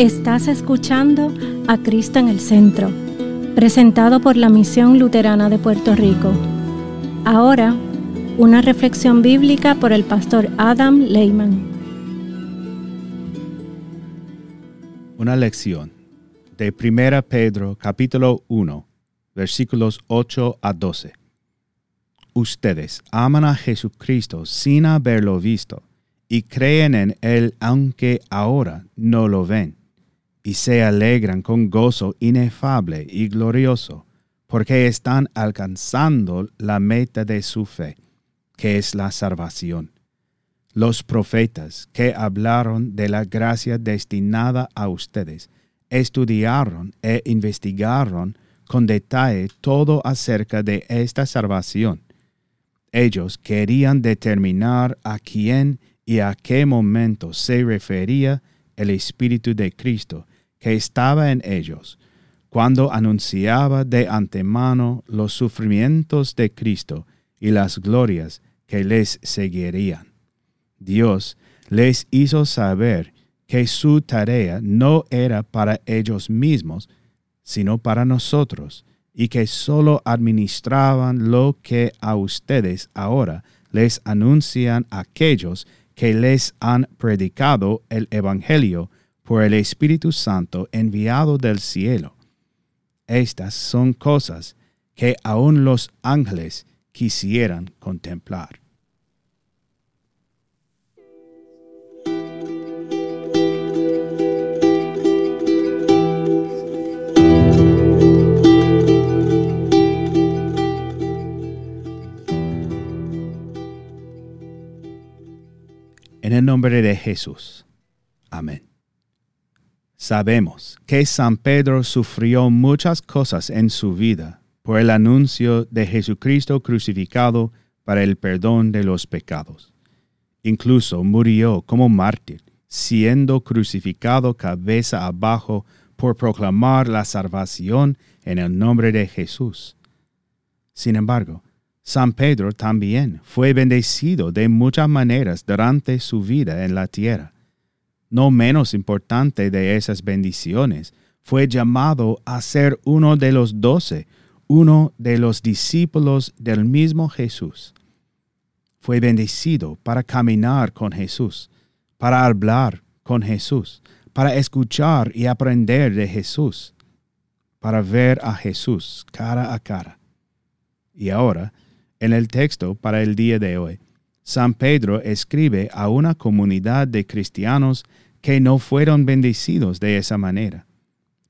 Estás escuchando a Cristo en el Centro, presentado por la Misión Luterana de Puerto Rico. Ahora, una reflexión bíblica por el pastor Adam Lehman. Una lección de 1 Pedro capítulo 1, versículos 8 a 12. Ustedes aman a Jesucristo sin haberlo visto y creen en Él aunque ahora no lo ven, y se alegran con gozo inefable y glorioso, porque están alcanzando la meta de su fe, que es la salvación. Los profetas que hablaron de la gracia destinada a ustedes estudiaron e investigaron con detalle todo acerca de esta salvación. Ellos querían determinar a quién y a qué momento se refería el Espíritu de Cristo que estaba en ellos, cuando anunciaba de antemano los sufrimientos de Cristo y las glorias que les seguirían. Dios les hizo saber que su tarea no era para ellos mismos, sino para nosotros, y que sólo administraban lo que a ustedes ahora les anuncian aquellos que les han predicado el Evangelio por el Espíritu Santo enviado del cielo. Estas son cosas que aun los ángeles quisieran contemplar. Nombre de Jesús. Amén. Sabemos que San Pedro sufrió muchas cosas en su vida por el anuncio de Jesucristo crucificado para el perdón de los pecados. Incluso murió como mártir, siendo crucificado cabeza abajo por proclamar la salvación en el nombre de Jesús. Sin embargo, San Pedro también fue bendecido de muchas maneras durante su vida en la tierra. No menos importante de esas bendiciones, fue llamado a ser uno de los doce, uno de los discípulos del mismo Jesús. Fue bendecido para caminar con Jesús, para hablar con Jesús, para escuchar y aprender de Jesús, para ver a Jesús cara a cara. Y ahora, en el texto para el día de hoy, San Pedro escribe a una comunidad de cristianos que no fueron bendecidos de esa manera.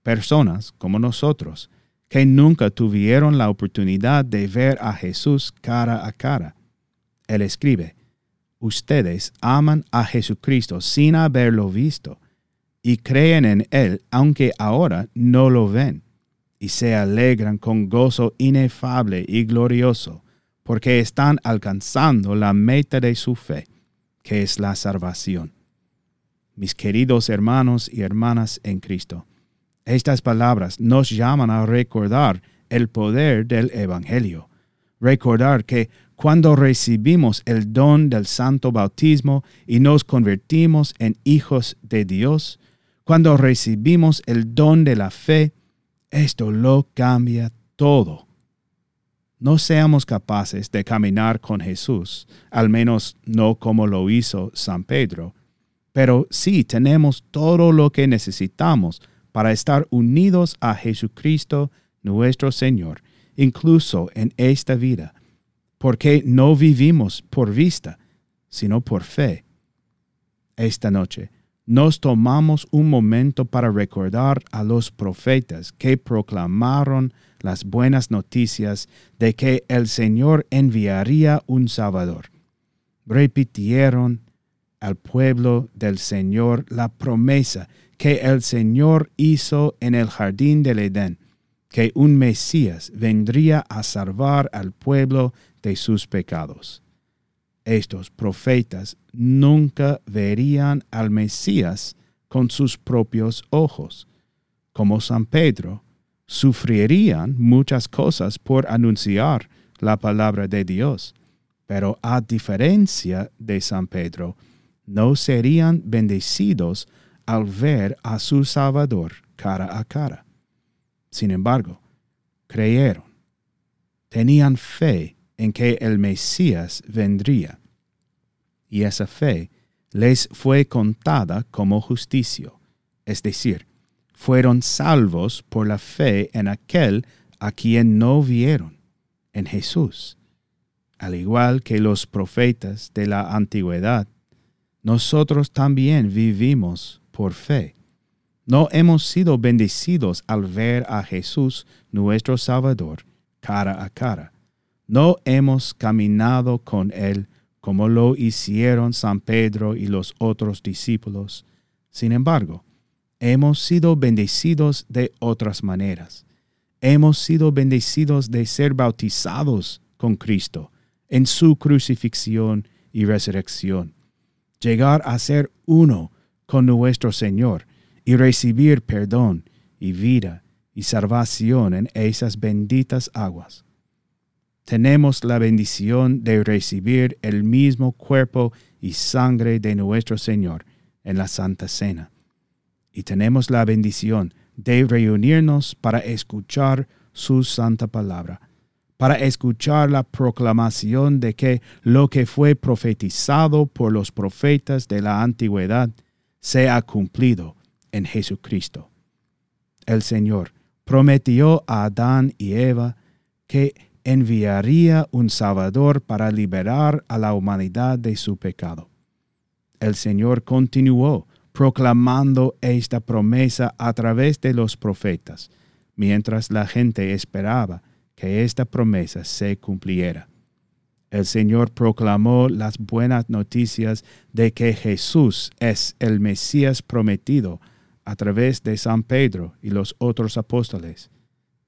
Personas como nosotros, que nunca tuvieron la oportunidad de ver a Jesús cara a cara. Él escribe, Ustedes aman a Jesucristo sin haberlo visto y creen en Él aunque ahora no lo ven, y se alegran con gozo inefable y glorioso porque están alcanzando la meta de su fe, que es la salvación. Mis queridos hermanos y hermanas en Cristo, estas palabras nos llaman a recordar el poder del Evangelio, recordar que cuando recibimos el don del santo bautismo y nos convertimos en hijos de Dios, cuando recibimos el don de la fe, esto lo cambia todo no seamos capaces de caminar con Jesús, al menos no como lo hizo San Pedro, pero sí tenemos todo lo que necesitamos para estar unidos a Jesucristo nuestro Señor, incluso en esta vida, porque no vivimos por vista, sino por fe. Esta noche nos tomamos un momento para recordar a los profetas que proclamaron las buenas noticias de que el Señor enviaría un Salvador. Repitieron al pueblo del Señor la promesa que el Señor hizo en el jardín del Edén, que un Mesías vendría a salvar al pueblo de sus pecados. Estos profetas nunca verían al Mesías con sus propios ojos, como San Pedro sufrirían muchas cosas por anunciar la palabra de Dios, pero a diferencia de San Pedro, no serían bendecidos al ver a su Salvador cara a cara. Sin embargo, creyeron, tenían fe en que el Mesías vendría, y esa fe les fue contada como justicia, es decir, fueron salvos por la fe en aquel a quien no vieron, en Jesús. Al igual que los profetas de la antigüedad, nosotros también vivimos por fe. No hemos sido bendecidos al ver a Jesús, nuestro Salvador, cara a cara. No hemos caminado con Él como lo hicieron San Pedro y los otros discípulos. Sin embargo, hemos sido bendecidos de otras maneras. Hemos sido bendecidos de ser bautizados con Cristo en su crucifixión y resurrección. Llegar a ser uno con nuestro Señor y recibir perdón y vida y salvación en esas benditas aguas tenemos la bendición de recibir el mismo cuerpo y sangre de nuestro Señor en la Santa Cena. Y tenemos la bendición de reunirnos para escuchar su santa palabra, para escuchar la proclamación de que lo que fue profetizado por los profetas de la antigüedad se ha cumplido en Jesucristo. El Señor prometió a Adán y Eva que enviaría un Salvador para liberar a la humanidad de su pecado. El Señor continuó proclamando esta promesa a través de los profetas, mientras la gente esperaba que esta promesa se cumpliera. El Señor proclamó las buenas noticias de que Jesús es el Mesías prometido a través de San Pedro y los otros apóstoles.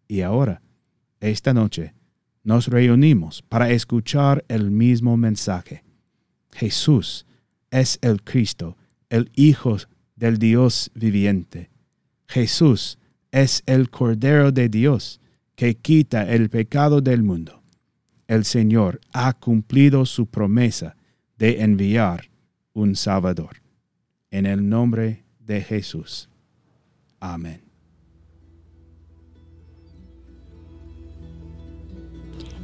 Y ahora, esta noche, nos reunimos para escuchar el mismo mensaje. Jesús es el Cristo, el Hijo del Dios viviente. Jesús es el Cordero de Dios que quita el pecado del mundo. El Señor ha cumplido su promesa de enviar un Salvador. En el nombre de Jesús. Amén.